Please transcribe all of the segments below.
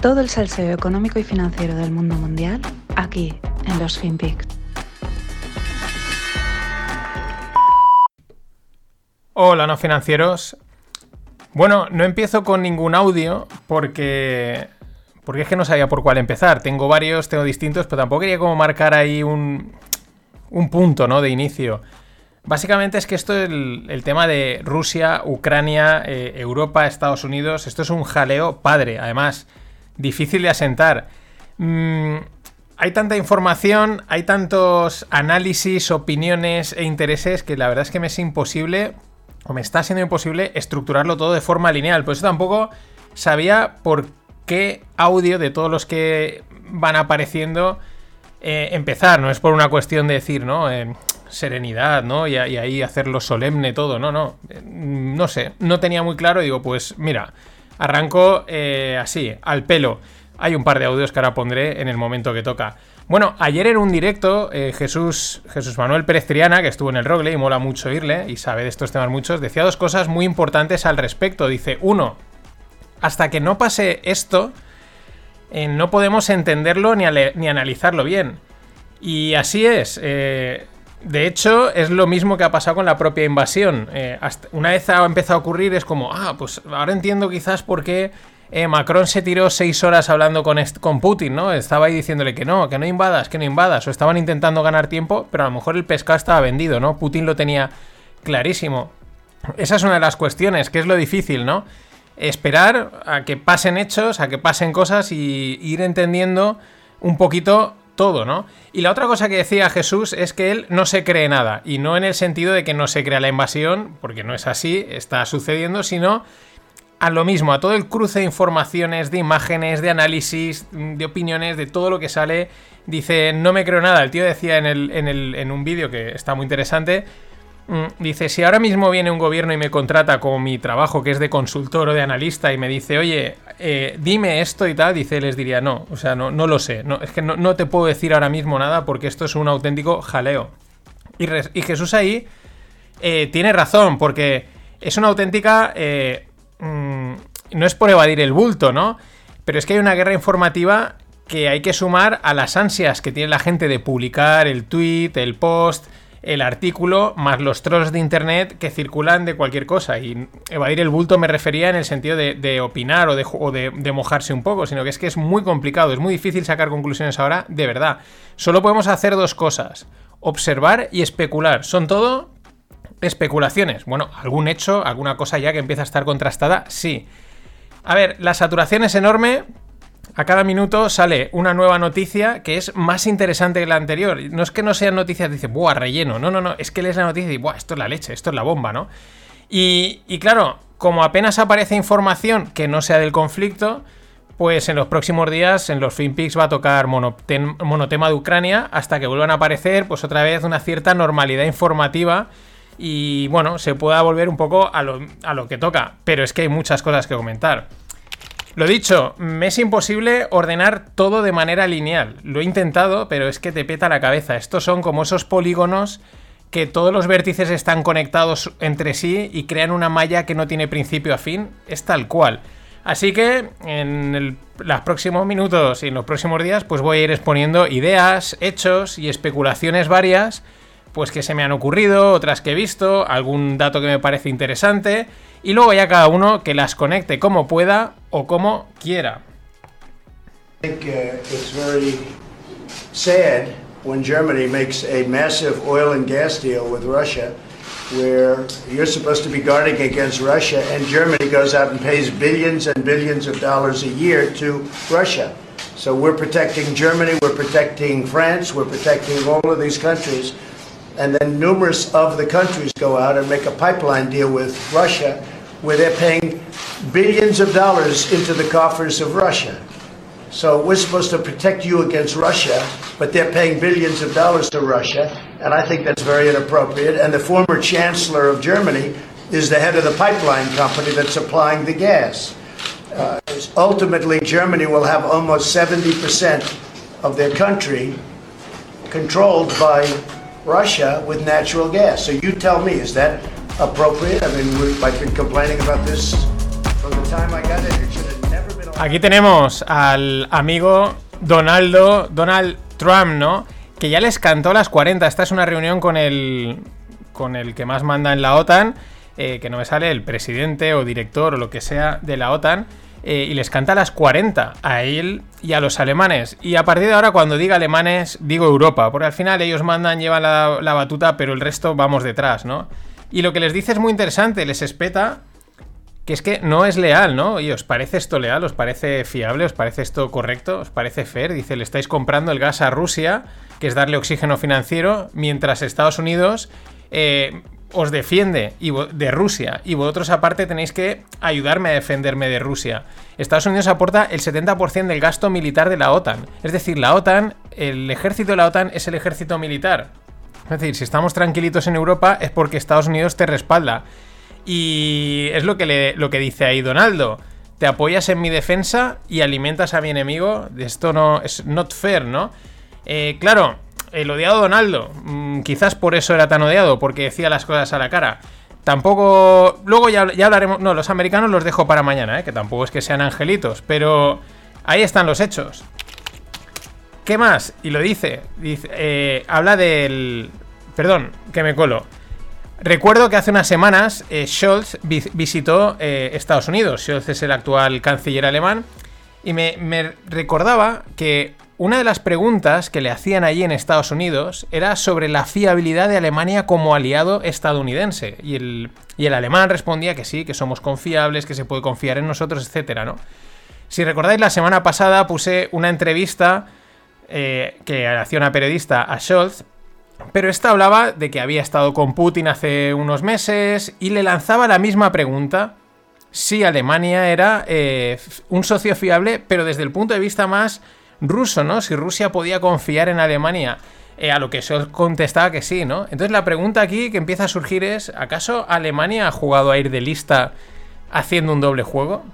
Todo el salseo económico y financiero del mundo mundial aquí en los FinPix. Hola, no financieros. Bueno, no empiezo con ningún audio porque porque es que no sabía por cuál empezar. Tengo varios, tengo distintos, pero tampoco quería como marcar ahí un, un punto, ¿no? De inicio. Básicamente es que esto es el, tema de Rusia, Ucrania, eh, Europa, Estados Unidos. Esto es un jaleo padre. Además, difícil de asentar. Mm, hay tanta información, hay tantos análisis, opiniones e intereses que la verdad es que me es imposible, o me está siendo imposible, estructurarlo todo de forma lineal. Por eso tampoco sabía por qué audio de todos los que van apareciendo eh, empezar. No es por una cuestión de decir, ¿no? Eh, serenidad, ¿no? Y, ahí hacerlo solemne todo. No, no. Eh, no sé. No tenía muy claro. Digo, pues mira. Arranco eh, así, al pelo. Hay un par de audios que ahora pondré en el momento que toca. Bueno, ayer en un directo, eh, Jesús, Jesús Manuel Pérez Triana, que estuvo en el Rogle y mola mucho oírle y sabe de estos temas muchos, decía dos cosas muy importantes al respecto. Dice, uno, hasta que no pase esto, eh, no podemos entenderlo ni, ni, analizarlo bien. Y así es. Eh, de hecho, es lo mismo que ha pasado con la propia invasión. Eh, una vez ha empezado a ocurrir, es como, ah, pues ahora entiendo quizás por qué eh, Macron se tiró seis horas hablando con, con Putin, ¿no? Estaba ahí diciéndole que no, que no invadas, que no invadas. O estaban intentando ganar tiempo, pero a lo mejor el pescado estaba vendido, ¿no? Putin lo tenía clarísimo. Esa es una de las cuestiones, que es lo difícil, ¿no? Esperar a que pasen hechos, a que pasen cosas y ir entendiendo un poquito todo, ¿no? Y la otra cosa que decía Jesús es que él no se cree nada, y no en el sentido de que no se crea la invasión, porque no es así, está sucediendo, sino a lo mismo, a todo el cruce de informaciones, de imágenes, de análisis, de opiniones, de todo lo que sale. Dice, no me creo nada. El tío decía en, el, en, el, en un vídeo que está muy interesante Mm, dice, si ahora mismo viene un gobierno y me contrata como mi trabajo, que es de consultor o de analista, y me dice, oye, eh, dime esto y tal, dice, les diría, no, o sea, no, no lo sé, no, es que no, te puedo decir ahora mismo nada porque esto es un auténtico jaleo. Y, Jesús ahí eh, tiene razón, porque es una auténtica... Eh, mm, no es por evadir el bulto, ¿no? Pero es que hay una guerra informativa que hay que sumar a las ansias que tiene la gente de publicar el tweet, el post, el artículo más los trolls de internet que circulan de cualquier cosa. Y evadir el bulto me refería en el sentido de, opinar o, de, de, mojarse un poco, sino que es que es muy complicado, es muy difícil sacar conclusiones ahora, de verdad. Solo podemos hacer dos cosas, observar y especular. Son todo especulaciones. Bueno, algún hecho, alguna cosa ya que empieza a estar contrastada, sí. A ver, la saturación es enorme, a cada minuto sale una nueva noticia que es más interesante que la anterior. No es que no sean noticias, dice, buah, relleno. No, no, no, es que lees la noticia y buah, esto es la leche, esto es la bomba, ¿no? Y, claro, como apenas aparece información que no sea del conflicto, pues en los próximos días en los FinPix va a tocar monotema de Ucrania hasta que vuelvan a aparecer pues otra vez una cierta normalidad informativa y bueno, se pueda volver un poco a lo, a lo que toca. Pero es que hay muchas cosas que comentar. Lo dicho, me es imposible ordenar todo de manera lineal. Lo he intentado, pero es que te peta la cabeza. Estos son como esos polígonos que todos los vértices están conectados entre sí y crean una malla que no tiene principio a fin. Es tal cual. Así que en los próximos minutos y en los próximos días pues voy a ir exponiendo ideas, hechos y especulaciones varias pues que se me han ocurrido, otras que he visto, algún dato que me parece interesante y luego ya cada uno que las conecte como pueda o como quiera. I think uh, it's very sad when Germany makes a massive oil and gas deal with Russia where you're supposed to be guarding against Russia and Germany goes out and pays billions and billions of dollars a year to Russia. So we're protecting Germany, we're protecting France, we're protecting all of these countries and then numerous of the countries go out and make a pipeline deal with Russia where they're paying billions of dollars into the coffers of Russia. So we're supposed to protect you against Russia, but they're paying billions of dollars to Russia, and I think that's very inappropriate. And the former chancellor of Germany is the head of the pipeline company that's supplying the gas. Uh, ultimately, Germany will have almost 70% of their country controlled by Russia with natural gas. So you tell me, is that appropriate? I mean, I've been complaining about this from the time I got it. It should have never been. Aquí tenemos al amigo Donaldo, Donald Trump, ¿no? Que ya les cantó las 40. Esta es una reunión con el, con el que más manda en la OTAN, eh, que no me sale el presidente o director o lo que sea de la OTAN. Eh, y les canta las 40 a él y a los alemanes. Y a partir de ahora, cuando diga alemanes, digo Europa, porque al final ellos mandan, llevan la, la batuta, pero el resto vamos detrás, ¿no? Y lo que les dice es muy interesante, les espeta que es que no es leal, ¿no? ¿Y os parece esto leal? ¿Os parece fiable? ¿Os parece esto correcto? ¿Os parece fair? Dice, le estáis comprando el gas a Rusia, que es darle oxígeno financiero, mientras Estados Unidos eh, os defiende de Rusia y vosotros aparte tenéis que ayudarme a defenderme de Rusia. Estados Unidos aporta el 70% del gasto militar de la OTAN. Es decir, la OTAN, el ejército de la OTAN es el ejército militar. Es decir, si estamos tranquilitos en Europa es porque Estados Unidos te respalda. Y es lo que, lo que dice ahí Donaldo. Te apoyas en mi defensa y alimentas a mi enemigo. Esto no es not fair, ¿no? Eh, claro, el odiado Donaldo. Mm, quizás por eso era tan odiado, porque decía las cosas a la cara. Tampoco. Luego ya, ya, hablaremos. No, los americanos los dejo para mañana, ¿eh? que tampoco es que sean angelitos. Pero ahí están los hechos. ¿Qué más? Y lo dice. dice eh, habla del. Perdón, que me colo. Recuerdo que hace unas semanas eh, Scholz visitó eh, Estados Unidos. Scholz es el actual canciller alemán. Y me, recordaba que una de las preguntas que le hacían allí en Estados Unidos era sobre la fiabilidad de Alemania como aliado estadounidense. Y el, y el alemán respondía que sí, que somos confiables, que se puede confiar en nosotros, etcétera, ¿no? Si recordáis, la semana pasada puse una entrevista eh, que hacía una periodista a Scholz pero esta hablaba de que había estado con Putin hace unos meses y le lanzaba la misma pregunta si Alemania era eh, un socio fiable, pero desde el punto de vista más ruso, ¿no? Si Rusia podía confiar en Alemania. Eh, a lo que se contestaba que sí, ¿no? Entonces la pregunta aquí que empieza a surgir es, ¿acaso Alemania ha jugado a ir de lista haciendo un doble juego?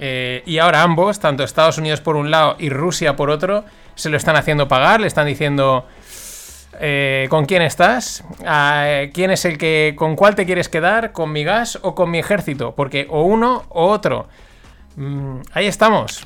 Eh, y ahora ambos, tanto Estados Unidos por un lado y Rusia por otro, se lo están haciendo pagar, le están diciendo, eh, ¿Con quién estás? Ah, ¿Quién es el que. ¿Con cuál te quieres quedar? ¿Con mi gas o con mi ejército? Porque o uno o otro. Mm, ahí estamos.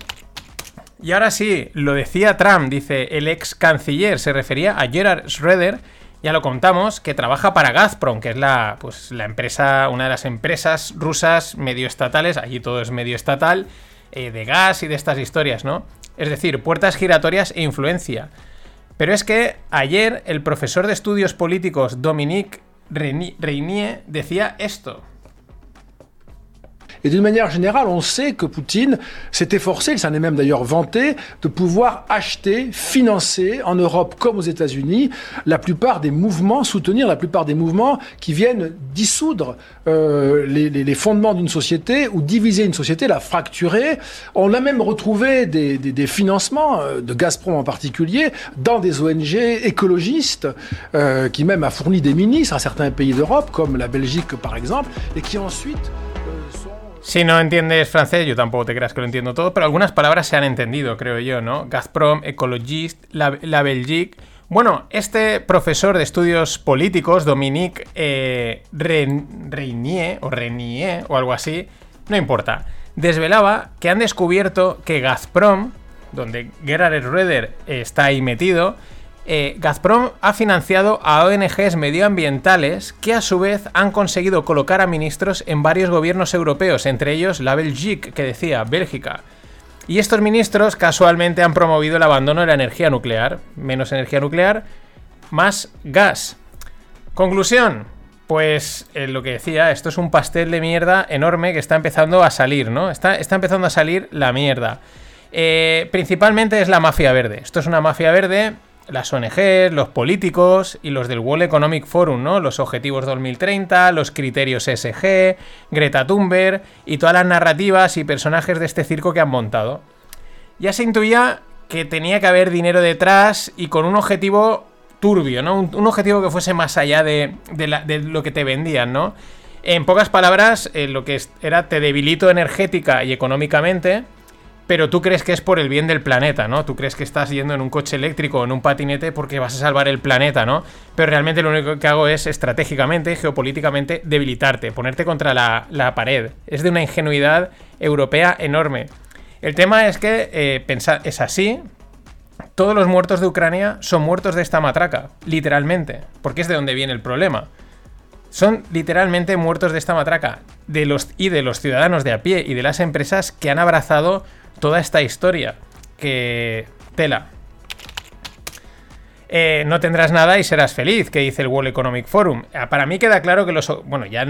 Y ahora sí, lo decía Trump, dice el ex canciller, se refería a Gerard Schroeder, ya lo contamos, que trabaja para Gazprom, que es la, pues, la empresa, una de las empresas rusas medio estatales, allí todo es medio estatal, eh, de gas y de estas historias, ¿no? Es decir, puertas giratorias e influencia. Pero es que ayer el profesor de estudios políticos Dominique Reynier decía esto. Et d'une manière générale, on sait que Poutine s'est efforcé, il s'en est même d'ailleurs vanté, de pouvoir acheter, financer en Europe comme aux États-Unis la plupart des mouvements, soutenir la plupart des mouvements qui viennent dissoudre euh, les, fondements d'une société ou diviser une société, la fracturer. On a même retrouvé des financements, euh, de Gazprom en particulier, dans des ONG écologistes, euh, qui même a fourni des ministres à certains pays d'Europe, comme la Belgique par exemple, et qui ensuite... Si no entiendes francés, yo tampoco te creas que lo entiendo todo, pero algunas palabras se han entendido, creo yo, ¿no? Gazprom, Ecologist, la, la Belgique. Bueno, este profesor de estudios políticos, Dominique eh, Reynier, o Renier, o algo así, no importa, desvelaba que han descubierto que Gazprom, donde Gerhard Schröder está ahí metido, eh, Gazprom ha financiado a ONGs medioambientales que a su vez han conseguido colocar a ministros en varios gobiernos europeos, entre ellos la Belgique, que decía Bélgica. Y estos ministros casualmente han promovido el abandono de la energía nuclear. Menos energía nuclear, más gas. Conclusión. Pues eh, lo que decía, esto es un pastel de mierda enorme que está empezando a salir, ¿no? Está, empezando a salir la mierda. Eh, principalmente es la mafia verde. Esto es una mafia verde las ONGs, los políticos y los del World Economic Forum, ¿no? Los objetivos 2030, los criterios SG, Greta Thunberg y todas las narrativas y personajes de este circo que han montado. Ya se intuía que tenía que haber dinero detrás y con un objetivo turbio, ¿no? Un, objetivo que fuese más allá de, lo que te vendían, ¿no? En pocas palabras, eh, lo que era te debilito energética y económicamente pero tú crees que es por el bien del planeta, ¿no? Tú crees que estás yendo en un coche eléctrico o en un patinete porque vas a salvar el planeta, ¿no? Pero realmente lo único que hago es estratégicamente, geopolíticamente, debilitarte, ponerte contra la, pared. Es de una ingenuidad europea enorme. El tema es que eh, es así. Todos los muertos de Ucrania son muertos de esta matraca, literalmente, porque es de donde viene el problema. Son literalmente muertos de esta matraca de los, y de los ciudadanos de a pie y de las empresas que han abrazado toda esta historia. Que tela. Eh, no tendrás nada y serás feliz, que dice el World Economic Forum. Ah, para mí queda claro que los... Bueno, ya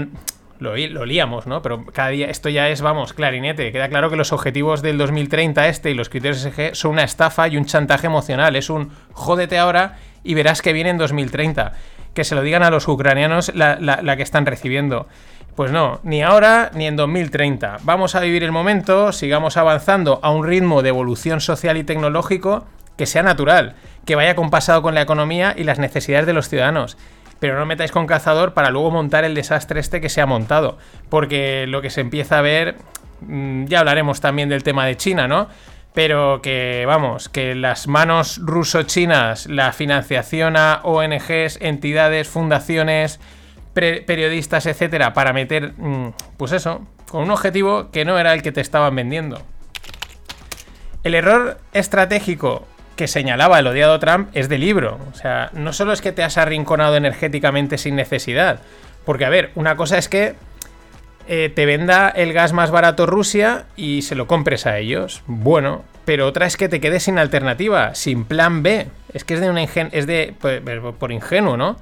lo, lo líamos, ¿no? Pero cada día esto ya es, vamos, clarinete. Queda claro que los objetivos del 2030 este y los criterios SG son una estafa y un chantaje emocional. Es un jódete ahora y verás que viene en 2030. Que se lo digan a los ucranianos la, que están recibiendo. Pues no, ni ahora ni en 2030. Vamos a vivir el momento, sigamos avanzando a un ritmo de evolución social y tecnológico que sea natural, que vaya compasado con la economía y las necesidades de los ciudadanos pero no metáis con cazador para luego montar el desastre este que se ha montado. Porque lo que se empieza a ver, mm, ya hablaremos también del tema de China, ¿no? Pero que, vamos, que las manos ruso-chinas, la financiación a ONGs, entidades, fundaciones, periodistas, etcétera, para meter, mm, pues eso, con un objetivo que no era el que te estaban vendiendo. El error estratégico que señalaba el odiado Trump es de libro. O sea, no solo es que te has arrinconado energéticamente sin necesidad. Porque, a ver, una cosa es que eh, te venda el gas más barato Rusia y se lo compres a ellos. Bueno, pero otra es que te quedes sin alternativa, sin plan B. Es que es de un es de por, por ingenuo, ¿no?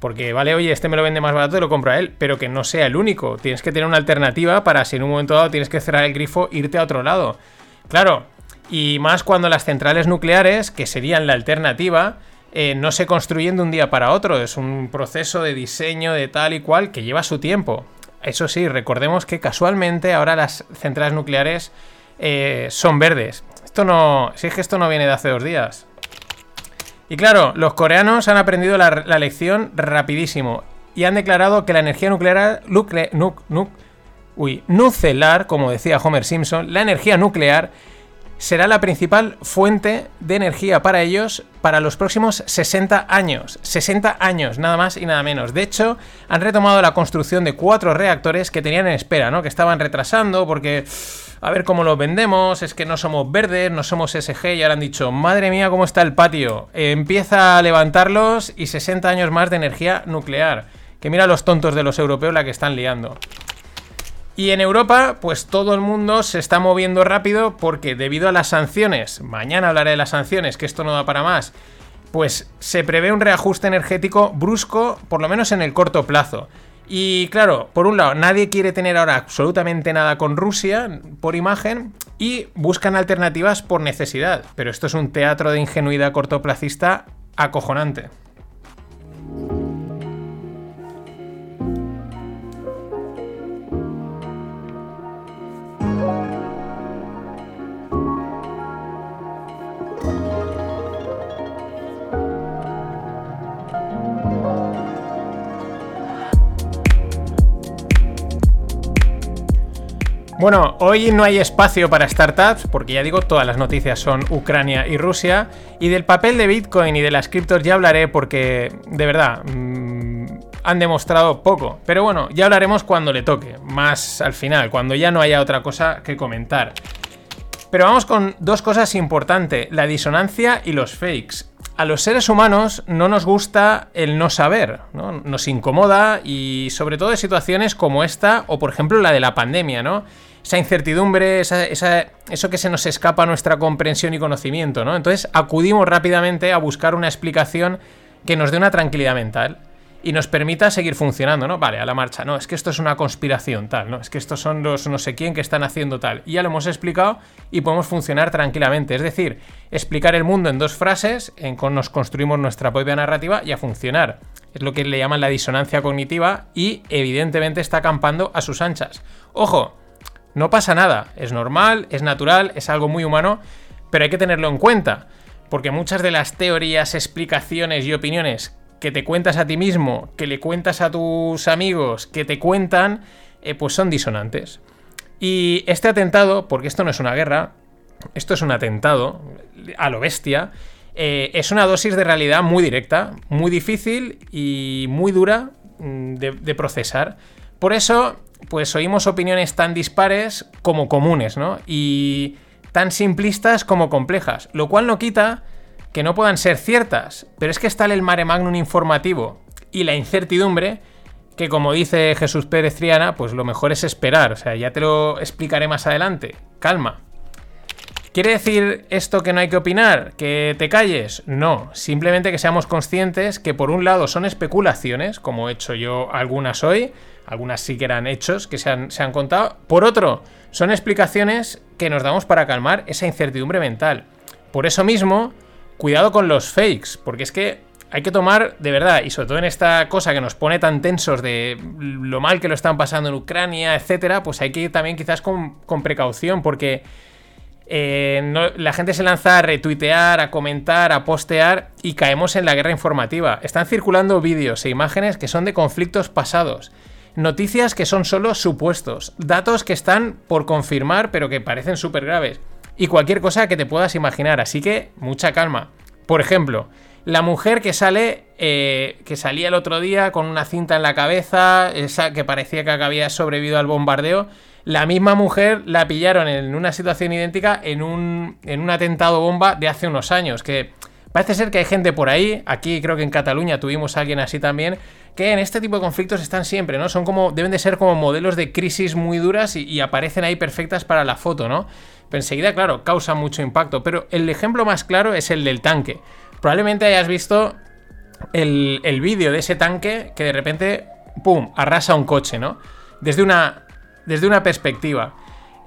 Porque vale, oye, este me lo vende más barato y lo compro a él, pero que no sea el único. Tienes que tener una alternativa para si en un momento dado tienes que cerrar el grifo, irte a otro lado. Claro, y más cuando las centrales nucleares, que serían la alternativa, eh, no se construyen de un día para otro. Es un proceso de diseño de tal y cual que lleva su tiempo. Eso sí, recordemos que casualmente ahora las centrales nucleares eh, son verdes. Esto no. Si es que esto no viene de hace dos días. Y claro, los coreanos han aprendido la, lección rapidísimo. Y han declarado que la energía nuclear. uy, nucelar, como decía Homer Simpson, la energía nuclear será la principal fuente de energía para ellos para los próximos 60 años. 60 años, nada más y nada menos. De hecho, han retomado la construcción de cuatro reactores que tenían en espera, ¿no? Que estaban retrasando porque... A ver cómo los vendemos, es que no somos verdes, no somos SG y ahora han dicho, madre mía, cómo está el patio. empieza a levantarlos y 60 años más de energía nuclear. Que mira los tontos de los europeos la que están liando. Y en Europa, pues todo el mundo se está moviendo rápido porque debido a las sanciones, mañana hablaré de las sanciones, que esto no da para más, pues se prevé un reajuste energético brusco, por lo menos en el corto plazo. Y claro, por un lado, nadie quiere tener ahora absolutamente nada con Rusia por imagen y buscan alternativas por necesidad. Pero esto es un teatro de ingenuidad cortoplacista acojonante. Bueno, hoy no hay espacio para startups, porque ya digo, todas las noticias son Ucrania y Rusia. Y del papel de Bitcoin y de las criptos ya hablaré porque, de verdad, mm, han demostrado poco. Pero bueno, ya hablaremos cuando le toque, más al final, cuando ya no haya otra cosa que comentar. Pero vamos con dos cosas importantes, la disonancia y los fakes. A los seres humanos no nos gusta el no saber, ¿no? nos incomoda y sobre todo en situaciones como esta o por ejemplo la de la pandemia, ¿no? Esa incertidumbre, eso que se nos escapa a nuestra comprensión y conocimiento, ¿no? Entonces acudimos rápidamente a buscar una explicación que nos dé una tranquilidad mental y nos permita seguir funcionando, ¿no? Vale, a la marcha, no, es que esto es una conspiración tal, ¿no? Es que estos son los no sé quién que están haciendo tal. Y ya lo hemos explicado y podemos funcionar tranquilamente. Es decir, explicar el mundo en dos frases, en con nos construimos nuestra propia narrativa y a funcionar. Es lo que le llaman la disonancia cognitiva y evidentemente está acampando a sus anchas. Ojo, no pasa nada, es normal, es natural, es algo muy humano, pero hay que tenerlo en cuenta, porque muchas de las teorías, explicaciones y opiniones que te cuentas a ti mismo, que le cuentas a tus amigos, que te cuentan, eh, pues son disonantes. Y este atentado, porque esto no es una guerra, esto es un atentado a lo bestia, eh, es una dosis de realidad muy directa, muy difícil y muy dura mm, de procesar. Por eso pues oímos opiniones tan dispares como comunes, ¿no? Y tan simplistas como complejas, lo cual no quita que no puedan ser ciertas, pero es que está el mare magnum informativo y la incertidumbre que como dice Jesús Pérez Triana, pues lo mejor es esperar, o sea, ya te lo explicaré más adelante, calma. ¿Quiere decir esto que no hay que opinar? ¿Que te calles? No, simplemente que seamos conscientes que por un lado son especulaciones, como he hecho yo algunas hoy, algunas sí que eran hechos que se han, se han contado, por otro, son explicaciones que nos damos para calmar esa incertidumbre mental. Por eso mismo, cuidado con los fakes, porque es que hay que tomar, de verdad, y sobre todo en esta cosa que nos pone tan tensos de lo mal que lo están pasando en Ucrania, etcétera, pues hay que ir también quizás con, precaución, porque eh, la gente se lanza a retuitear, a comentar, a postear y caemos en la guerra informativa. Están circulando vídeos e imágenes que son de conflictos pasados. Noticias que son solo supuestos, datos que están por confirmar pero que parecen súper graves. Y cualquier cosa que te puedas imaginar, así que mucha calma. Por ejemplo, la mujer que sale, eh, que salía el otro día con una cinta en la cabeza, esa que parecía que había sobrevivido al bombardeo, la misma mujer la pillaron en una situación idéntica en un, en un atentado bomba de hace unos años, que parece ser que hay gente por ahí, aquí creo que en Cataluña tuvimos a alguien así también, que en este tipo de conflictos están siempre, ¿no? Son como, deben de ser como modelos de crisis muy duras y, aparecen ahí perfectas para la foto, ¿no? Pero enseguida, claro, causa mucho impacto. Pero el ejemplo más claro es el del tanque. Probablemente hayas visto el, vídeo de ese tanque que de repente, ¡pum!, arrasa un coche, ¿no? Desde una, desde una perspectiva.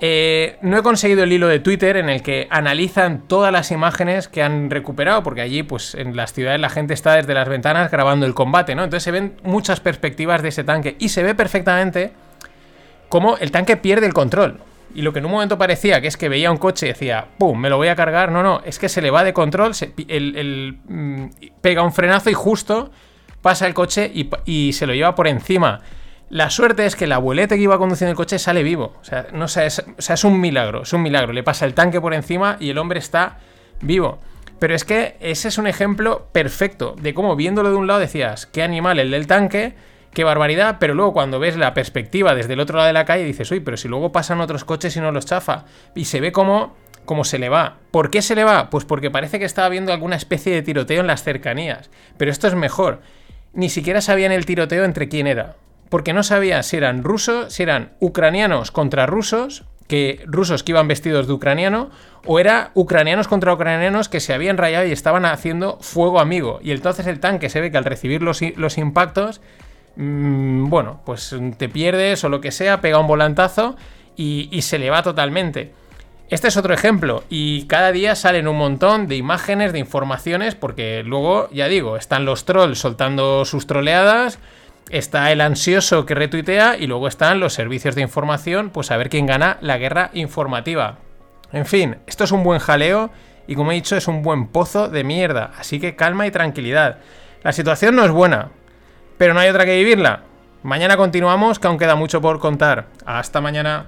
Eh, no he conseguido el hilo de Twitter en el que analizan todas las imágenes que han recuperado, porque allí, pues en las ciudades la gente está desde las ventanas grabando el combate, ¿no? Entonces se ven muchas perspectivas de ese tanque y se ve perfectamente cómo el tanque pierde el control. Y lo que en un momento parecía que es que veía un coche y decía, ¡pum! Me lo voy a cargar. No, no, es que se le va de control, se, el, mm, pega un frenazo y justo pasa el coche y, se lo lleva por encima. La suerte es que el abuelete que iba conduciendo el coche sale vivo. O sea, no es, o sea, es un milagro, es un milagro. Le pasa el tanque por encima y el hombre está vivo. Pero es que ese es un ejemplo perfecto de cómo viéndolo de un lado decías, qué animal el del tanque qué barbaridad, pero luego cuando ves la perspectiva desde el otro lado de la calle dices, uy, pero si luego pasan otros coches y no los chafa, y se ve como, como se le va. ¿Por qué se le va? Pues porque parece que estaba viendo alguna especie de tiroteo en las cercanías. Pero esto es mejor. Ni siquiera sabían el tiroteo entre quién era. Porque no sabía si eran rusos, si eran ucranianos contra rusos, que rusos que iban vestidos de ucraniano, o era ucranianos contra ucranianos que se habían rayado y estaban haciendo fuego amigo. Y entonces el tanque se ve que al recibir los, impactos Mm, bueno, pues te pierdes o lo que sea, pega un volantazo y, se le va totalmente. Este es otro ejemplo y cada día salen un montón de imágenes, de informaciones, porque luego, ya digo, están los trolls soltando sus troleadas, está el ansioso que retuitea y luego están los servicios de información, pues a ver quién gana la guerra informativa. En fin, esto es un buen jaleo y como he dicho es un buen pozo de mierda, así que calma y tranquilidad. La situación no es buena, pero no hay otra que vivirla. Mañana continuamos, que aún queda mucho por contar. Hasta mañana.